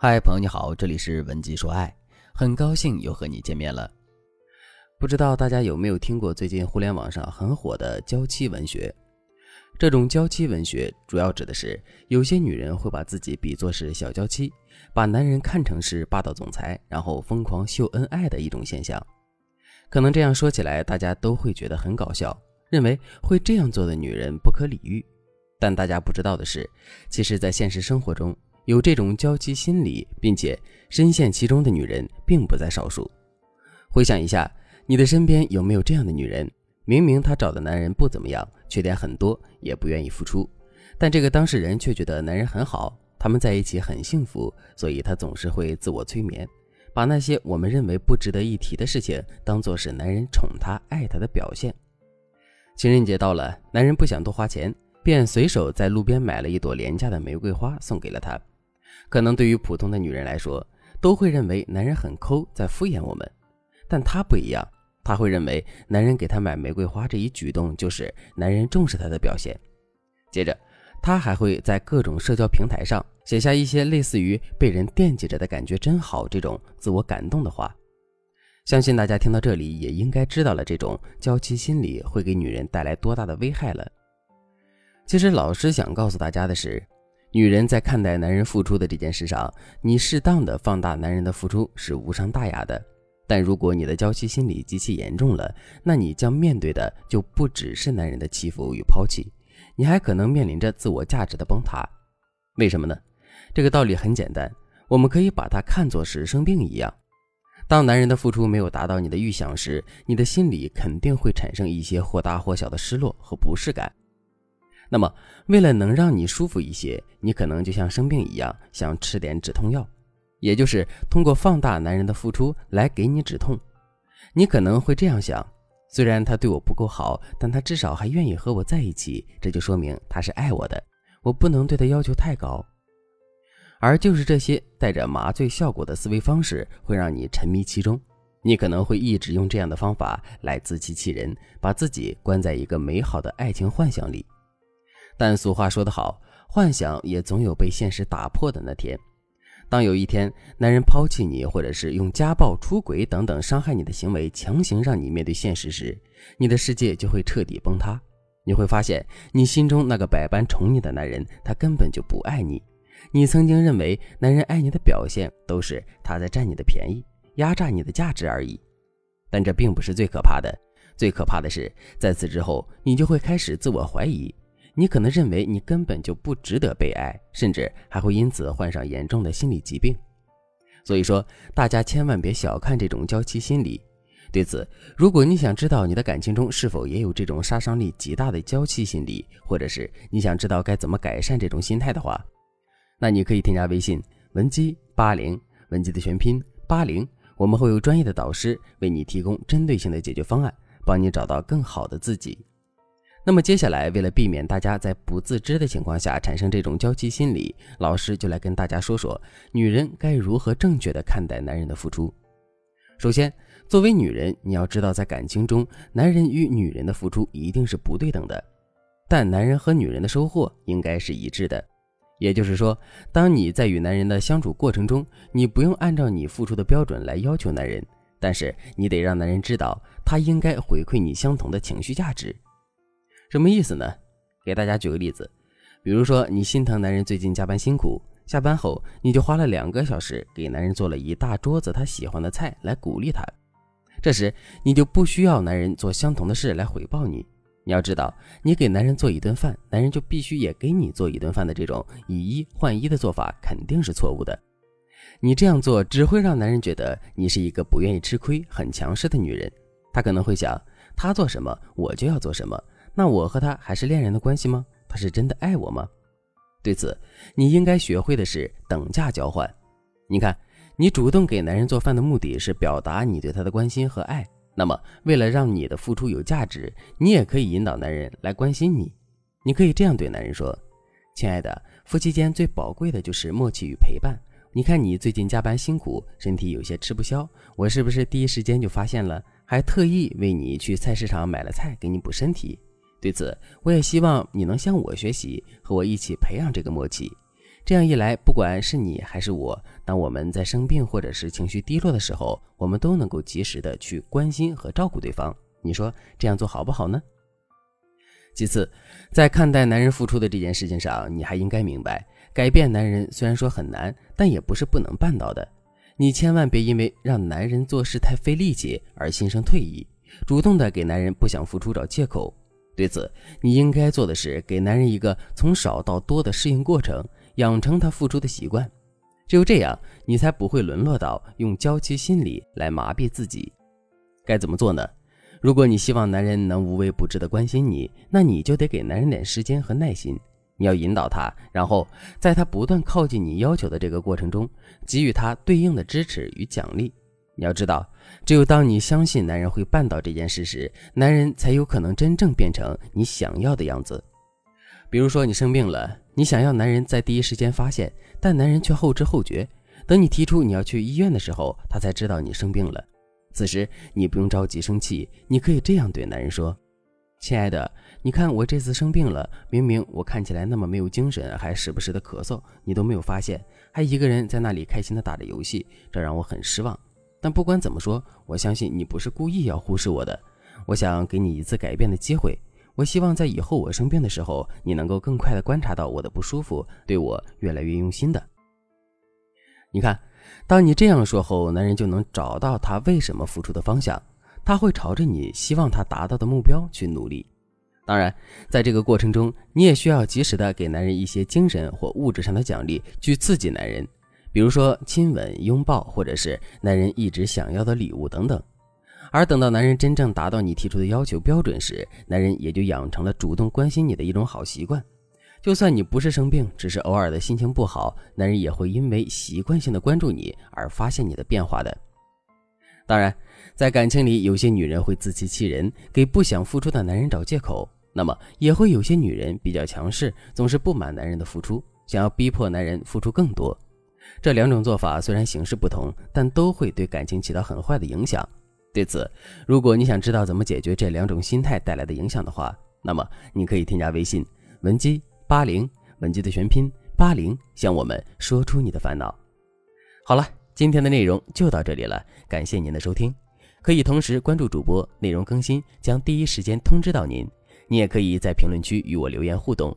嗨，朋友你好，这里是文姬说爱，很高兴又和你见面了。不知道大家有没有听过最近互联网上很火的娇妻文学？这种娇妻文学主要指的是有些女人会把自己比作是小娇妻，把男人看成是霸道总裁，然后疯狂秀恩爱的一种现象。可能这样说起来，大家都会觉得很搞笑，认为会这样做的女人不可理喻。但大家不知道的是，其实，在现实生活中，有这种娇妻心理，并且深陷其中的女人并不在少数。回想一下，你的身边有没有这样的女人？明明她找的男人不怎么样，缺点很多，也不愿意付出，但这个当事人却觉得男人很好，他们在一起很幸福，所以她总是会自我催眠，把那些我们认为不值得一提的事情，当做是男人宠她、爱她的表现。情人节到了，男人不想多花钱，便随手在路边买了一朵廉价的玫瑰花送给了她。可能对于普通的女人来说，都会认为男人很抠，在敷衍我们。但她不一样，她会认为男人给她买玫瑰花这一举动就是男人重视她的表现。接着，她还会在各种社交平台上写下一些类似于“被人惦记着的感觉真好”这种自我感动的话。相信大家听到这里也应该知道了，这种娇妻心理会给女人带来多大的危害了。其实，老师想告诉大家的是。女人在看待男人付出的这件事上，你适当的放大男人的付出是无伤大雅的。但如果你的娇妻心理极其严重了，那你将面对的就不只是男人的欺负与抛弃，你还可能面临着自我价值的崩塌。为什么呢？这个道理很简单，我们可以把它看作是生病一样。当男人的付出没有达到你的预想时，你的心里肯定会产生一些或大或小的失落和不适感。那么，为了能让你舒服一些，你可能就像生病一样，想吃点止痛药，也就是通过放大男人的付出来给你止痛。你可能会这样想：虽然他对我不够好，但他至少还愿意和我在一起，这就说明他是爱我的。我不能对他要求太高。而就是这些带着麻醉效果的思维方式，会让你沉迷其中。你可能会一直用这样的方法来自欺欺人，把自己关在一个美好的爱情幻想里。但俗话说得好，幻想也总有被现实打破的那天。当有一天男人抛弃你，或者是用家暴、出轨等等伤害你的行为强行让你面对现实时，你的世界就会彻底崩塌。你会发现，你心中那个百般宠你的男人，他根本就不爱你。你曾经认为男人爱你的表现，都是他在占你的便宜，压榨你的价值而已。但这并不是最可怕的，最可怕的是，在此之后，你就会开始自我怀疑。你可能认为你根本就不值得被爱，甚至还会因此患上严重的心理疾病。所以说，大家千万别小看这种娇妻心理。对此，如果你想知道你的感情中是否也有这种杀伤力极大的娇妻心理，或者是你想知道该怎么改善这种心态的话，那你可以添加微信文姬八零，文姬的全拼八零，我们会有专业的导师为你提供针对性的解决方案，帮你找到更好的自己。那么接下来，为了避免大家在不自知的情况下产生这种娇妻心理，老师就来跟大家说说，女人该如何正确的看待男人的付出。首先，作为女人，你要知道，在感情中，男人与女人的付出一定是不对等的，但男人和女人的收获应该是一致的。也就是说，当你在与男人的相处过程中，你不用按照你付出的标准来要求男人，但是你得让男人知道，他应该回馈你相同的情绪价值。什么意思呢？给大家举个例子，比如说你心疼男人最近加班辛苦，下班后你就花了两个小时给男人做了一大桌子他喜欢的菜来鼓励他。这时你就不需要男人做相同的事来回报你。你要知道，你给男人做一顿饭，男人就必须也给你做一顿饭的这种以一换一的做法肯定是错误的。你这样做只会让男人觉得你是一个不愿意吃亏、很强势的女人。他可能会想，他做什么我就要做什么。那我和他还是恋人的关系吗？他是真的爱我吗？对此，你应该学会的是等价交换。你看，你主动给男人做饭的目的是表达你对他的关心和爱。那么，为了让你的付出有价值，你也可以引导男人来关心你。你可以这样对男人说：“亲爱的，夫妻间最宝贵的就是默契与陪伴。你看你最近加班辛苦，身体有些吃不消，我是不是第一时间就发现了，还特意为你去菜市场买了菜给你补身体？”对此，我也希望你能向我学习，和我一起培养这个默契。这样一来，不管是你还是我，当我们在生病或者是情绪低落的时候，我们都能够及时的去关心和照顾对方。你说这样做好不好呢？其次，在看待男人付出的这件事情上，你还应该明白，改变男人虽然说很难，但也不是不能办到的。你千万别因为让男人做事太费力气而心生退意，主动的给男人不想付出找借口。对此，你应该做的是给男人一个从少到多的适应过程。养成他付出的习惯，只有这样，你才不会沦落到用娇妻心理来麻痹自己。该怎么做呢？如果你希望男人能无微不至的关心你，那你就得给男人点时间和耐心。你要引导他，然后在他不断靠近你要求的这个过程中，给予他对应的支持与奖励。你要知道，只有当你相信男人会办到这件事时，男人才有可能真正变成你想要的样子。比如说，你生病了。你想要男人在第一时间发现，但男人却后知后觉。等你提出你要去医院的时候，他才知道你生病了。此时你不用着急生气，你可以这样对男人说：“亲爱的，你看我这次生病了，明明我看起来那么没有精神，还时不时的咳嗽，你都没有发现，还一个人在那里开心的打着游戏，这让我很失望。但不管怎么说，我相信你不是故意要忽视我的。我想给你一次改变的机会。”我希望在以后我生病的时候，你能够更快的观察到我的不舒服，对我越来越用心的。你看，当你这样说后，男人就能找到他为什么付出的方向，他会朝着你希望他达到的目标去努力。当然，在这个过程中，你也需要及时的给男人一些精神或物质上的奖励，去刺激男人，比如说亲吻、拥抱，或者是男人一直想要的礼物等等。而等到男人真正达到你提出的要求标准时，男人也就养成了主动关心你的一种好习惯。就算你不是生病，只是偶尔的心情不好，男人也会因为习惯性的关注你而发现你的变化的。当然，在感情里，有些女人会自欺欺人，给不想付出的男人找借口；那么，也会有些女人比较强势，总是不满男人的付出，想要逼迫男人付出更多。这两种做法虽然形式不同，但都会对感情起到很坏的影响。对此，如果你想知道怎么解决这两种心态带来的影响的话，那么你可以添加微信文姬八零，文姬的全拼八零，向我们说出你的烦恼。好了，今天的内容就到这里了，感谢您的收听。可以同时关注主播，内容更新将第一时间通知到您。你也可以在评论区与我留言互动，